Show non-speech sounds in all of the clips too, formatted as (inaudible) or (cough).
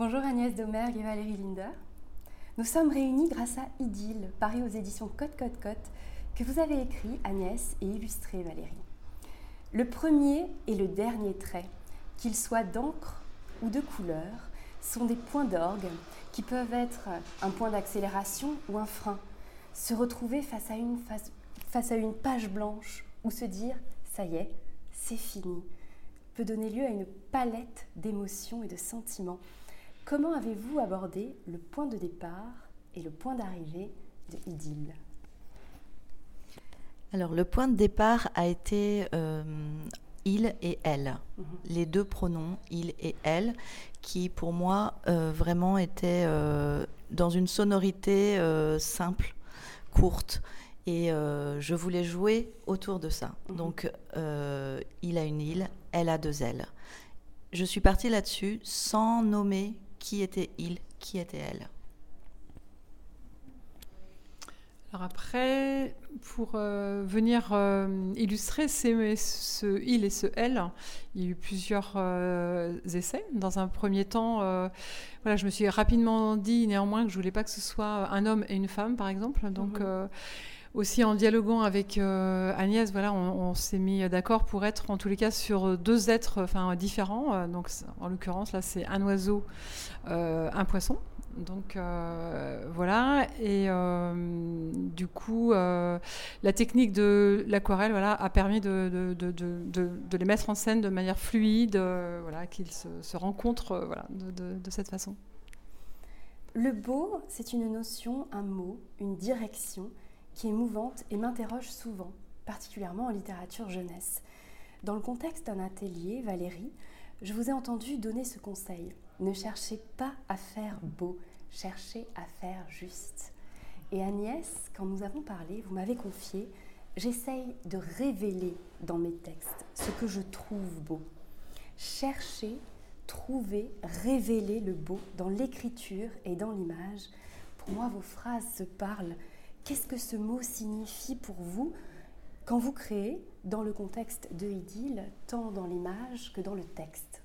Bonjour Agnès Domergue et Valérie Linder. Nous sommes réunis grâce à Idylle, paru aux éditions Côte Côte Côte, que vous avez écrit Agnès et illustré Valérie. Le premier et le dernier trait, qu'ils soient d'encre ou de couleur, sont des points d'orgue qui peuvent être un point d'accélération ou un frein. Se retrouver face face à une page blanche ou se dire ça y est, c'est fini, peut donner lieu à une palette d'émotions et de sentiments. Comment avez-vous abordé le point de départ et le point d'arrivée de Idylle? Alors, le point de départ a été euh, il et elle. Mhm. Les deux pronoms, il et elle, qui pour moi euh, vraiment étaient euh, dans une sonorité simple, courte. Et je voulais jouer autour de ça. Mhm. Donc, il a une île, elle a deux ailes. Je suis partie là-dessus sans nommer qui était il, qui était elle? Alors après, pour euh, venir euh, illustrer ce il et ce elle, il y a eu plusieurs euh, essais. Dans un premier temps, voilà, je me suis rapidement dit néanmoins que je voulais pas que ce soit un homme et une femme, par exemple. Donc mhm aussi en dialoguant avec euh, Agnès, voilà, on, s'est mis d'accord pour être en tous les cas sur deux êtres enfin, différents. Euh, donc, en l'occurrence, là, c'est un oiseau, euh, un poisson. Donc voilà, et du coup, la technique de l'aquarelle voilà, a permis de, les mettre en scène de manière fluide, voilà, qu'ils se, se, rencontrent voilà, de cette façon. Le beau, c'est une notion, un mot, une direction qui est mouvante et m'interroge souvent, particulièrement en littérature jeunesse. Dans le contexte d'un atelier, Valérie, je vous ai entendu donner ce conseil. Ne cherchez pas à faire beau, cherchez à faire juste. Et Agnès, quand nous avons parlé, vous m'avez confié, j'essaye de révéler dans mes textes ce que je trouve beau. Chercher, trouver, révéler le beau dans l'écriture et dans l'image. Pour moi, vos phrases se parlent Qu'est-ce que ce mot signifie pour vous quand vous créez dans le contexte de Idylle, tant dans l'image que dans le texte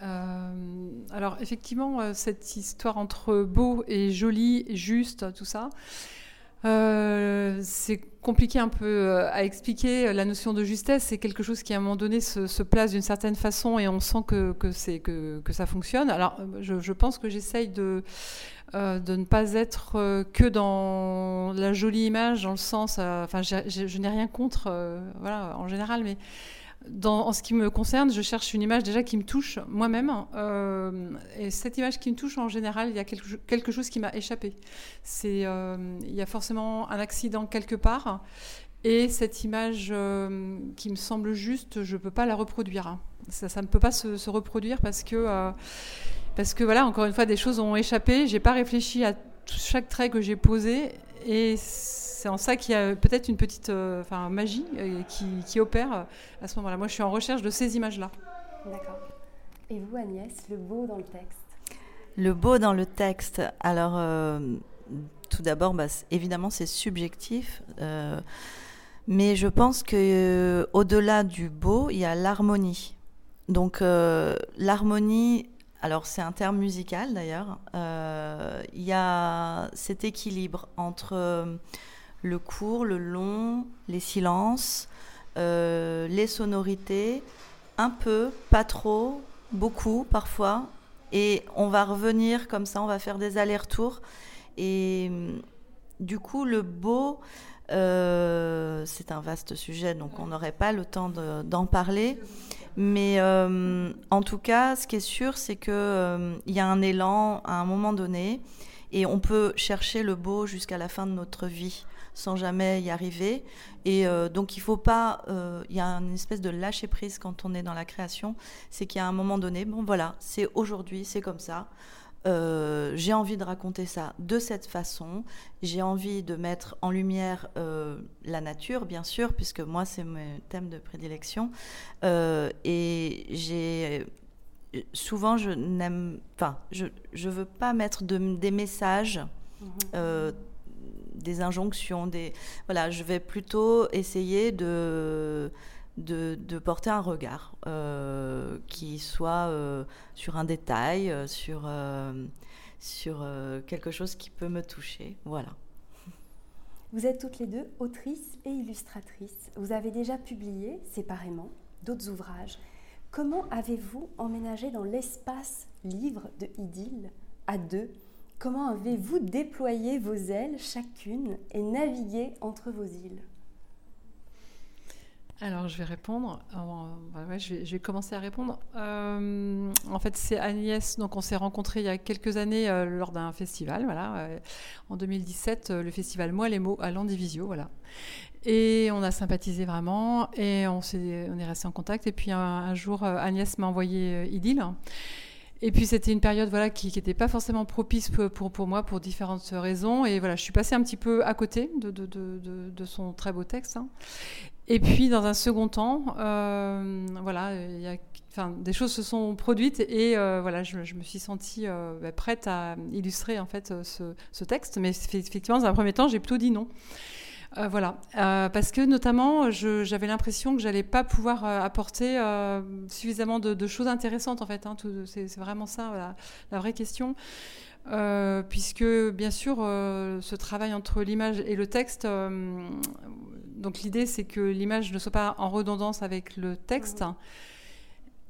euh, alors effectivement, euh, cette histoire entre beau et joli, juste, tout ça, euh, c'est compliqué un peu à expliquer. La notion de justesse, c'est quelque chose qui à un moment donné se, place d'une certaine façon et on sent que, que, que, que ça fonctionne. Alors je, je pense que j'essaye de euh, de ne pas être euh, que dans la jolie image, dans le sens, euh, enfin, je n'ai rien contre, voilà, en général, mais en ce qui me concerne, je cherche une image déjà qui me touche moi-même. et cette image qui me touche, en général, il y a quelque, chose qui m'a échappé. C'est, il y a forcément un accident quelque part. Et cette image qui me semble juste, je ne peux pas la reproduire. Ça, ça ne peut pas se, se reproduire parce que parce que voilà, encore une fois, des choses ont échappé. J'ai pas réfléchi à chaque trait que j'ai posé, et c'est en ça qu'il y a peut-être une petite euh, enfin, magie euh, qui, opère euh, à ce moment-là. Moi, je suis en recherche de ces images-là. D'accord. Et vous, Agnès, le beau dans le texte? Le beau dans le texte. Alors, tout d'abord, bah, évidemment, c'est subjectif. mais je pense que au-delà du beau, il y a l'harmonie. Donc, l'harmonie alors c'est un terme musical d'ailleurs, euh, il y a cet équilibre entre euh, le court, le long, les silences, euh, les sonorités, un peu, pas trop, beaucoup parfois, et on va revenir comme ça, on va faire des allers-retours, et du coup le beau, c'est un vaste sujet, donc on n'aurait pas le temps d'en parler. Mais euh, en tout cas, ce qui est sûr, c'est qu'il euh, y a un élan à un moment donné et on peut chercher le beau jusqu'à la fin de notre vie sans jamais y arriver. Et euh, donc il faut pas, il y a une espèce de lâcher prise quand on est dans la création, c'est qu'il y a un moment donné, bon voilà, c'est aujourd'hui, c'est comme ça. Euh, j'ai envie de raconter ça de cette façon. J'ai envie de mettre en lumière euh, la nature, bien sûr, puisque moi, c'est mon thème de prédilection. Euh, et j'ai. Souvent, je n'aime. Enfin, je ne veux pas mettre de, des messages. Mhm. Des injonctions, des voilà, je vais plutôt essayer de de, porter un regard qui soit sur un détail, sur, sur quelque chose qui peut me toucher. Voilà. Vous êtes toutes les deux autrices et illustratrices. Vous avez déjà publié séparément d'autres ouvrages. Comment avez-vous emménagé dans l'espace livre de Idylle à deux? Comment avez-vous déployé vos ailes chacune et navigué entre vos îles? Alors, je vais répondre. Bah je, vais, commencer à répondre. Euh, en fait, c'est Agnès. Donc, on s'est rencontrés il y a quelques années euh, lors d'un festival. Voilà, euh, en 2017, le festival Moi les mots à Landivisio. Voilà. Et on a sympathisé vraiment et on, est, on est resté en contact. Et puis un, jour, Agnès m'a envoyé Idylle. Et puis c'était une période voilà qui n'était pas forcément propice pour, pour, moi pour différentes raisons. Et voilà, je suis passée un petit peu à côté de, de, de, son très beau texte. Hein. Et puis, dans un second temps, euh, voilà, enfin, des choses se sont produites et euh, voilà, je, me suis sentie euh, bah, prête à illustrer en fait ce, texte. Mais effectivement, dans un premier temps, j'ai plutôt dit non. Voilà, parce que notamment, j'avais l'impression que j'allais pas pouvoir apporter suffisamment de, choses intéressantes en fait. Hein, c'est vraiment ça la vraie question. puisque bien sûr, ce travail entre l'image et le texte, donc l'idée, c'est que l'image ne soit pas en redondance avec le texte.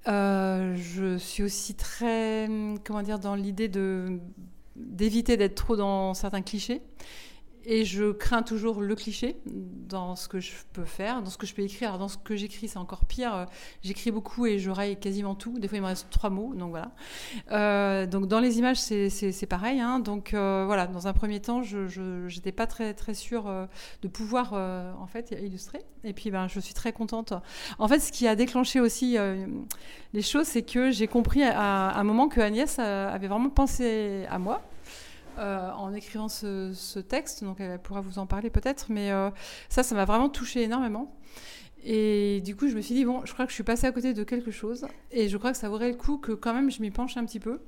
Euh, je suis aussi très, comment dire, dans l'idée d'éviter d'être trop dans certains clichés. Et je crains toujours le cliché dans ce que je peux faire, dans ce que je peux écrire. Alors dans ce que j'écris, c'est encore pire. J'écris beaucoup et je raille quasiment tout. Des fois, il me reste trois mots, donc voilà. Euh, donc dans les images, c'est pareil. Hein. Donc euh, voilà, dans un premier temps, je n'étais pas très très sûre euh, de pouvoir en fait illustrer. Et puis ben, je suis très contente. En fait, ce qui a déclenché aussi les choses, c'est que j'ai compris à, à, un moment que Agnès avait vraiment pensé à moi euh, en écrivant ce, texte, donc elle pourra vous en parler peut-être, mais euh, ça, ça m'a vraiment touché énormément. Et du coup, je me suis dit, bon, je crois que je suis passée à côté de quelque chose, et je crois que ça vaudrait le coup que quand même je m'y penche un petit peu.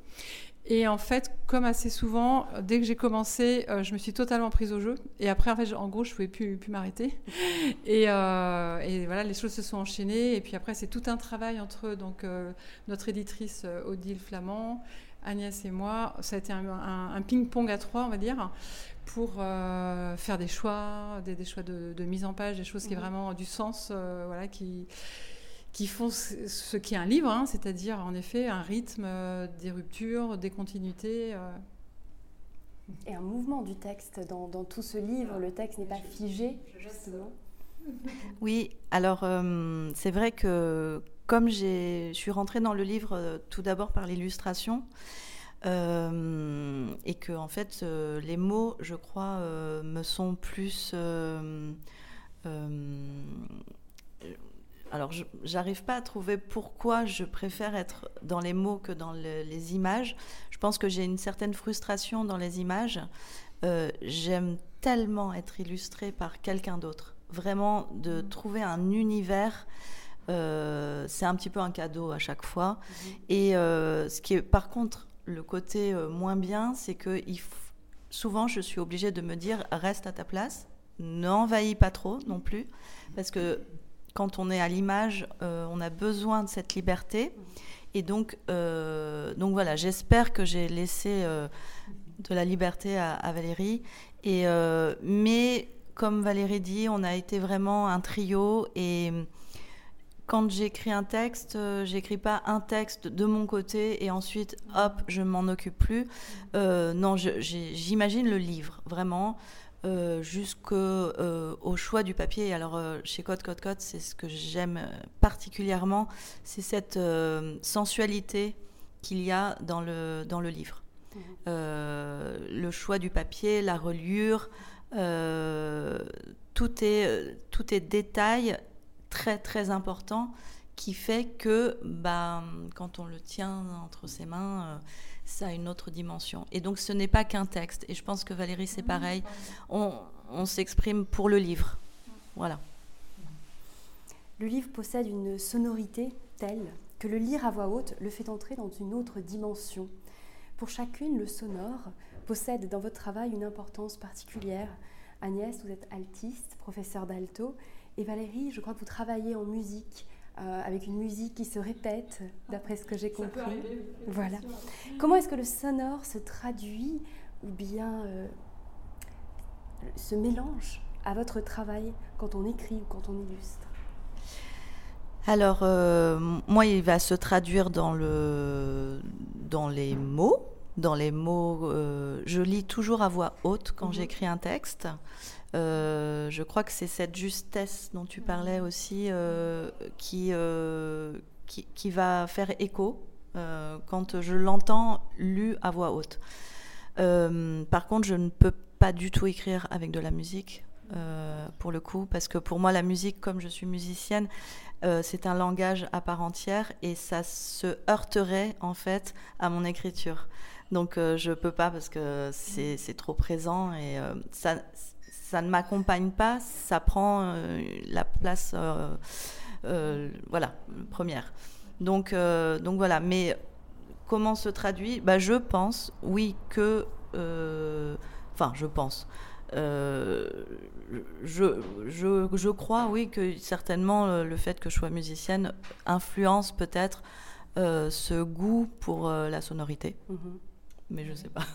Et en fait, comme assez souvent, dès que j'ai commencé, euh, je me suis totalement prise au jeu. Et après, en fait, en gros, je ne pouvais plus, plus m'arrêter. (laughs) Et, voilà, les choses se sont enchaînées. Et puis après, c'est tout un travail entre donc, notre éditrice Odile Flamand, Agnès et moi, ça a été un, ping-pong à trois, on va dire, pour euh, faire des choix, des, choix de, mise en page, des choses qui ont mhm. vraiment du sens, euh, voilà, qui, qui font ce, qui est un livre, hein, c'est-à-dire en effet un rythme, euh, des ruptures, des continuités. Et un mouvement du texte dans, dans tout ce livre, le texte n'est pas figé, justement. Oui, alors c'est vrai que comme je suis rentrée dans le livre euh, tout d'abord par l'illustration, euh, et que en fait euh, les mots, je crois, me sont plus alors, j'arrive pas à trouver pourquoi je préfère être dans les mots que dans les images. Je pense que j'ai une certaine frustration dans les images. J'aime tellement être illustrée par quelqu'un d'autre. Vraiment, de mmh. trouver un univers euh, c'est un petit peu un cadeau à chaque fois. Mhm. Et euh, ce qui est, par contre, le côté euh, moins bien, c'est que souvent, je suis obligée de me dire reste à ta place, n'envahis pas trop non plus, parce que quand on est à l'image, on a besoin de cette liberté. Et donc, donc voilà, j'espère que j'ai laissé de la liberté à, à Valérie. Et, mais comme Valérie dit, on a été vraiment un trio et quand j'écris un texte, euh, j'écris pas un texte de mon côté et ensuite, hop, je m'en occupe plus. Euh, non, j'imagine le livre, vraiment, euh, jusqu'au choix du papier. Alors, chez Code Code Code, c'est ce que j'aime particulièrement, c'est cette sensualité qu'il y a dans le, dans le livre. Mmh. le choix du papier, la reliure, tout est, tout est détail très très important qui fait que bah, quand on le tient entre ses mains, euh, ça a une autre dimension. Et donc ce n'est pas qu'un texte. Et je pense que Valérie, c'est pareil. On, on s'exprime pour le livre. Voilà. Le livre possède une sonorité telle que le lire à voix haute le fait entrer dans une autre dimension. Pour chacune, le sonore possède dans votre travail une importance particulière. Agnès, vous êtes altiste, professeur d'alto, Et Valérie, je crois que vous travaillez en musique, euh, avec une musique qui se répète, d'après ce que j'ai compris. voilà. Comment est-ce que le sonore se traduit ou bien euh, se mélange à votre travail quand on écrit ou quand on illustre? Alors, euh, moi, il va se traduire dans, le, dans les mots. Dans les mots, je lis toujours à voix haute quand mhm. j'écris un texte. Euh, je crois que c'est cette justesse dont tu parlais aussi euh, euh, qui, qui, va faire écho quand je l'entends lu à voix haute. par contre, je ne peux pas du tout écrire avec de la musique. pour le coup, parce que pour moi, la musique, comme je suis musicienne, c'est un langage à part entière et ça se heurterait en fait à mon écriture. Donc je peux pas parce que c'est trop présent et ça, ça ne m'accompagne pas, ça prend euh, la place, euh, euh, voilà, première. Donc, donc voilà, mais comment se traduit? Bah, Je pense, oui, que... Enfin, je pense. je, je, je, crois, oui, que certainement le fait que je sois musicienne influence peut-être ce goût pour la sonorité. Mm-hmm. Mais je ne sais pas. (laughs)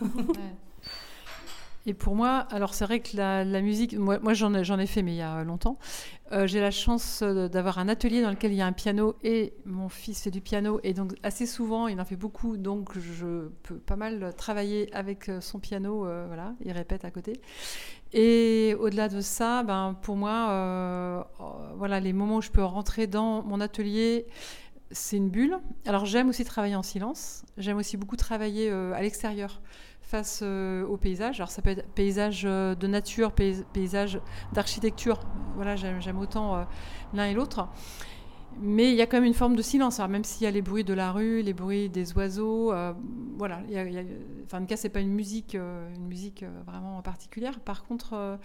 Et pour moi, alors c'est vrai que la, musique, moi, j'en ai, fait, mais il y a longtemps. Euh, j'ai la chance euh, d'avoir un atelier dans lequel il y a un piano et mon fils fait du piano. Et donc, assez souvent, il en fait beaucoup. Donc, je peux pas mal travailler avec euh, son piano. voilà, il répète à côté. Et au-delà de ça, ben, pour moi, voilà, les moments où je peux rentrer dans mon atelier, c'est une bulle. Alors, j'aime aussi travailler en silence. J'aime aussi beaucoup travailler à l'extérieur face euh, au paysage. Alors ça peut être paysage euh, de nature, paysage d'architecture. Voilà, j'aime autant euh, l'un et l'autre. Mais il y a quand même une forme de silence, même s'il y a les bruits de la rue, les bruits des oiseaux. voilà, enfin, en tout cas, c'est pas une musique, une musique vraiment particulière. Par contre,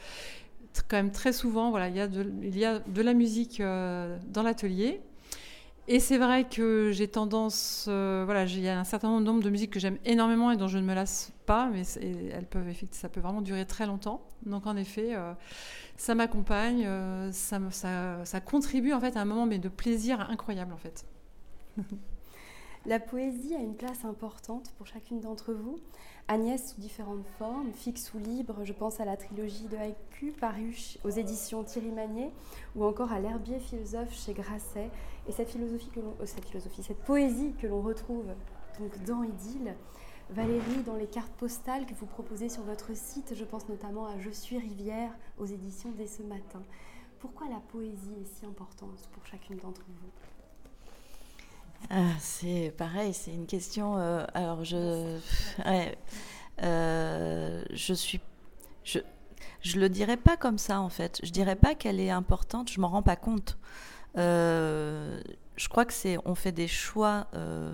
quand même très souvent, voilà, il y a de la musique dans l'atelier et c'est vrai que j'ai tendance, euh, voilà, il y a un certain nombre de musiques que j'aime énormément et dont je ne me lasse pas, mais elles peuvent, ça peut vraiment durer très longtemps. Donc en effet, euh, ça m'accompagne, euh, ça, contribue en fait à un moment de plaisir incroyable en fait. (laughs) La poésie a une place importante pour chacune d'entre vous. Agnès sous différentes formes, fixe ou libre, je pense à la trilogie de haïku parue aux éditions Thierry Magnier ou encore à l'herbier philosophe chez Grasset. Et cette philosophie, euh, cette, philosophie cette poésie que l'on retrouve donc dans Idylle, Valérie, dans les cartes postales que vous proposez sur votre site, je pense notamment à Je suis rivière aux éditions dès ce matin. Pourquoi la poésie est si importante pour chacune d'entre vous? Ah, c'est pareil, c'est une question. Euh, alors, je, euh, je suis, je, je le dirais pas comme ça en fait. Je dirais pas qu'elle est importante. Je m'en rends pas compte. Euh, je crois que c'est, on fait des choix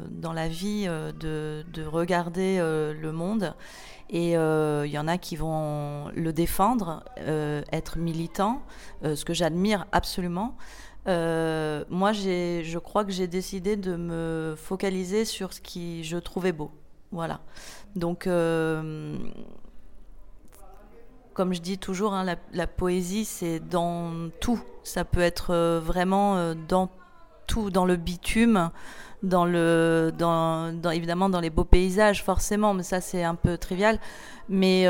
dans la vie de, de, regarder le monde, et il y en a qui vont le défendre, être militant, ce que j'admire absolument. Euh, moi, je crois que j'ai décidé de me focaliser sur ce qui je trouvais beau. Voilà. Donc, euh, comme je dis toujours, hein, la, poésie, c'est dans tout. Ça peut être euh, vraiment dans tout, dans le bitume, dans le, évidemment dans les beaux paysages, forcément, mais ça, c'est un peu trivial. Mais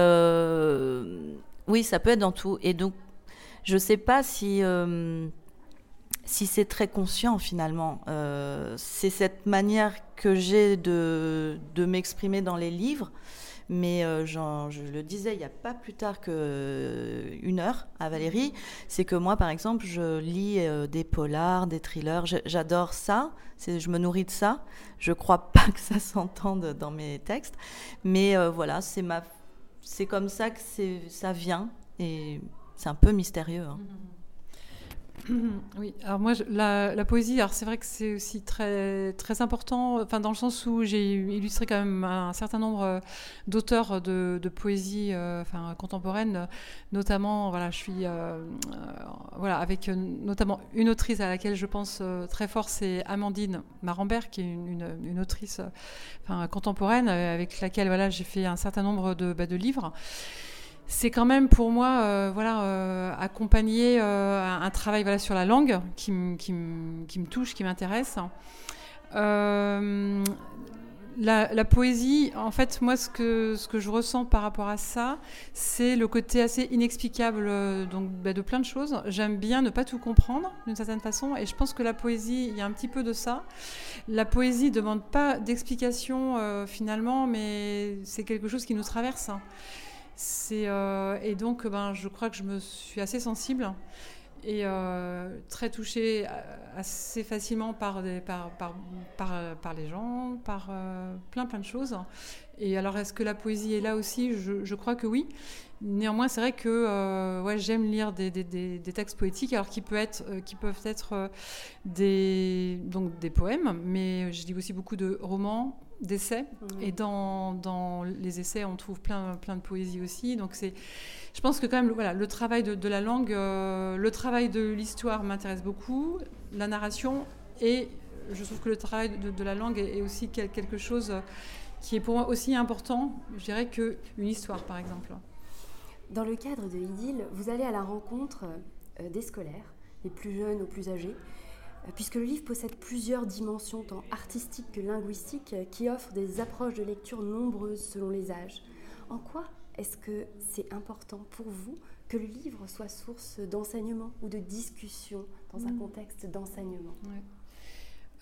oui, ça peut être dans tout. Et donc, je ne sais pas si si c'est très conscient finalement. Euh, c'est cette manière que j'ai de m'exprimer dans les livres. Mais euh, je le disais il n'y a pas plus tard qu'une euh, heure à Valérie, c'est que moi, par exemple, je lis des polars, des thrillers. J'adore ça. Je me nourris de ça. Je crois (laughs) pas que ça s'entende dans mes textes, mais voilà, c'est c'est comme ça que ça vient et c'est un peu mystérieux. Hein. Mm-hmm. (coughs) Oui, alors moi, la, poésie, alors c'est vrai que c'est aussi très, très important, enfin dans le sens où j'ai illustré quand même un certain nombre euh, d'auteurs de, poésie euh, enfin, contemporaine, notamment, voilà, je suis, euh, voilà, avec notamment une autrice à laquelle je pense très fort, c'est Amandine Marambert, qui est une, autrice enfin, contemporaine, avec laquelle, voilà, j'ai fait un certain nombre de, bah, de livres. C'est quand même pour moi euh, voilà, euh, accompagner euh, un travail voilà, sur la langue qui, me touche, qui m'intéresse. La, la, poésie, en fait, moi, ce que, ce que je ressens par rapport à ça, c'est le côté assez inexplicable donc, bah, de plein de choses. J'aime bien ne pas tout comprendre, d'une certaine façon, et je pense que la poésie, il y a un petit peu de ça. La poésie ne demande pas d'explication, finalement, mais c'est quelque chose qui nous traverse. Euh, et donc, ben, je crois que je me suis assez sensible et euh, très touchée euh, assez facilement par, des, par, par, par, les gens, par plein plein de choses. Et alors, est-ce que la poésie est là aussi? Je, crois que oui. Néanmoins, c'est vrai que ouais, j'aime lire des, des, des, textes poétiques, alors qui, peut être, qui peuvent être des, donc des poèmes, mais je lis aussi beaucoup de romans, d'essais. Mmh. Et dans, dans, les essais, on trouve plein, plein de poésie aussi. Donc c'est, je pense que quand même, voilà, le travail de, la langue, euh, le travail de l'histoire m'intéresse beaucoup, la narration, et je trouve que le travail de, la langue est, aussi quelque chose qui est pour moi aussi important, je dirais, qu'une histoire, par exemple. Dans le cadre de Idylle, vous allez à la rencontre euh, des scolaires, les plus jeunes aux plus âgés, puisque le livre possède plusieurs dimensions, tant artistiques que linguistiques, euh, qui offrent des approches de lecture nombreuses selon les âges. En quoi est-ce que c'est important pour vous que le livre soit source d'enseignement ou de discussion dans un mmh. contexte d'enseignement?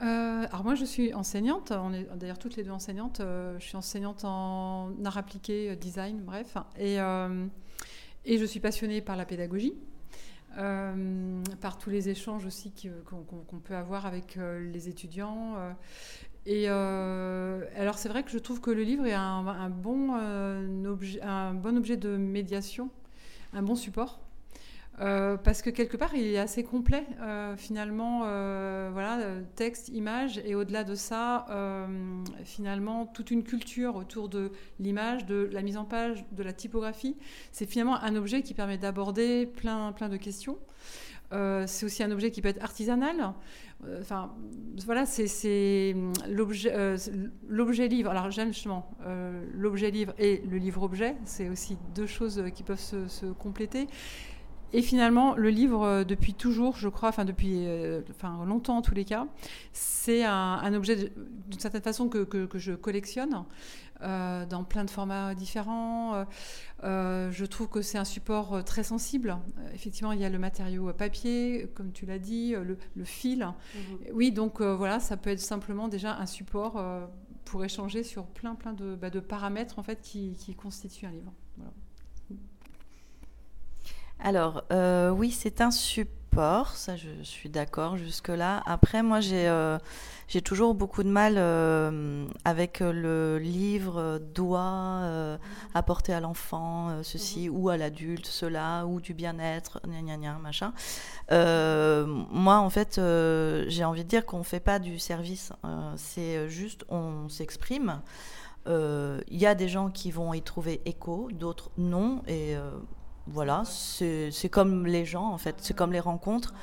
Euh, alors moi je suis enseignante, on est d'ailleurs toutes les deux enseignantes, je suis enseignante en art appliqué, design, bref, et, et je suis passionnée par la pédagogie. Euh, par tous les échanges aussi qu'on peut avoir avec euh, les étudiants. Euh. et alors c'est vrai que je trouve que le livre est un, bon, objet, un bon objet de médiation, un bon support. Euh, parce que quelque part, il est assez complet, euh, finalement, euh, voilà, texte, image, et au-delà de ça, finalement, toute une culture autour de l'image, de la mise en page, de la typographie. C'est finalement un objet qui permet d'aborder plein, plein de questions. c'est aussi un objet qui peut être artisanal. Enfin, voilà, c'est l'objet livre. Alors, j'aime justement l'objet livre et le livre objet. C'est aussi deux choses qui peuvent se, se compléter. Et finalement, le livre, euh, depuis toujours, je crois, enfin depuis euh, enfin, longtemps en tous les cas, c'est un, objet d'une certaine façon que, que, je collectionne euh, dans plein de formats différents. je trouve que c'est un support très sensible. effectivement, il y a le matériau papier, comme tu l'as dit, le, fil. Mhm. Oui, donc voilà, ça peut être simplement déjà un support pour échanger sur plein, plein de, bah, de paramètres en fait, qui, qui constituent un livre. Voilà. Alors, euh, oui, c'est un support, ça je suis d'accord jusque-là. Après, moi, j'ai euh, toujours beaucoup de mal euh, avec le livre doit apporter à l'enfant ceci mhm. ou à l'adulte cela ou du bien-être, gna gna machin. moi, en fait, j'ai envie de dire qu'on ne fait pas du service, c'est juste on s'exprime. Il y a des gens qui vont y trouver écho, d'autres non, et voilà, c'est comme les gens en fait, c'est comme les rencontres.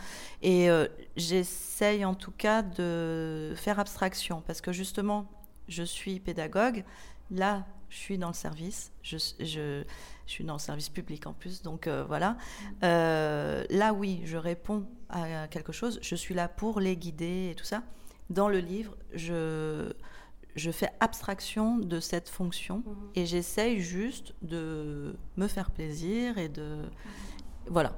Et euh, j'essaye en tout cas de faire abstraction parce que justement, je suis pédagogue. Là, je suis dans le service. Je, je, suis dans le service public en plus. Donc euh, voilà. Euh, là, oui, je réponds à quelque chose. Je suis là pour les guider et tout ça. Dans le livre, je je fais abstraction de cette fonction mhm. et j'essaye juste de me faire plaisir et de. Voilà.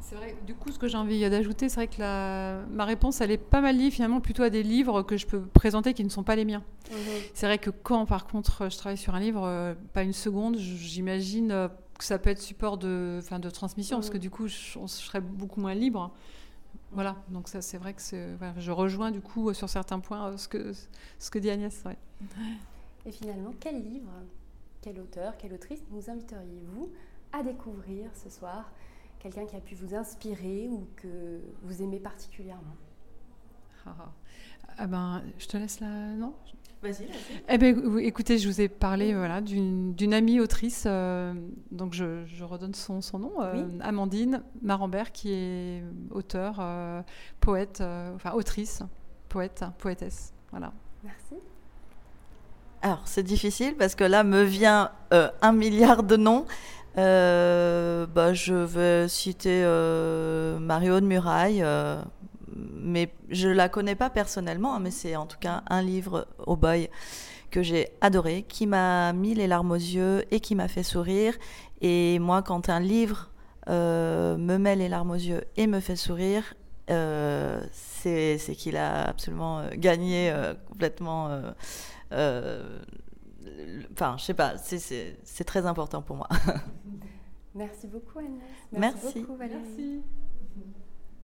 C'est vrai, du coup, ce que j'ai envie d'ajouter, c'est vrai que la... ma réponse, elle est pas mal liée finalement plutôt à des livres que je peux présenter qui ne sont pas les miens. Mhm. C'est vrai que quand, par contre, je travaille sur un livre, euh, pas une seconde, j'imagine euh, que ça peut être support de, de transmission, parce mhm. que du coup, je, je, serais beaucoup moins libre. Voilà, donc ça c'est vrai que je rejoins du coup sur certains points euh, ce que, ce que dit Agnès. Et finalement, quel livre, quel auteur, quelle autrice nous inviteriez-vous à découvrir ce soir? Quelqu'un qui a pu vous inspirer ou que vous aimez particulièrement? Ah, ah. ah ben, je te laisse là, non? Vas-y, Eh ben, écoutez, je vous ai parlé voilà, d'une amie autrice, euh, donc je, redonne son, son nom, euh, Amandine Marambert, qui est auteure, euh, poète, enfin autrice, poète, poétesse. Voilà. Merci. Alors, c'est difficile parce que là me vient un milliard de noms. bah, Je vais citer Mario de Muraille, mais je la connais pas personnellement, hein, mais c'est en tout cas un livre au boy que j'ai adoré, qui m'a mis les larmes aux yeux et qui m'a fait sourire. Et moi, quand un livre euh, me met les larmes aux yeux et me fait sourire, euh, c'est qu'il a absolument euh, gagné complètement. Enfin, je sais pas, c'est très important pour moi. (laughs) Merci beaucoup Agnès. Merci. Merci. Beaucoup, Valérie. Merci.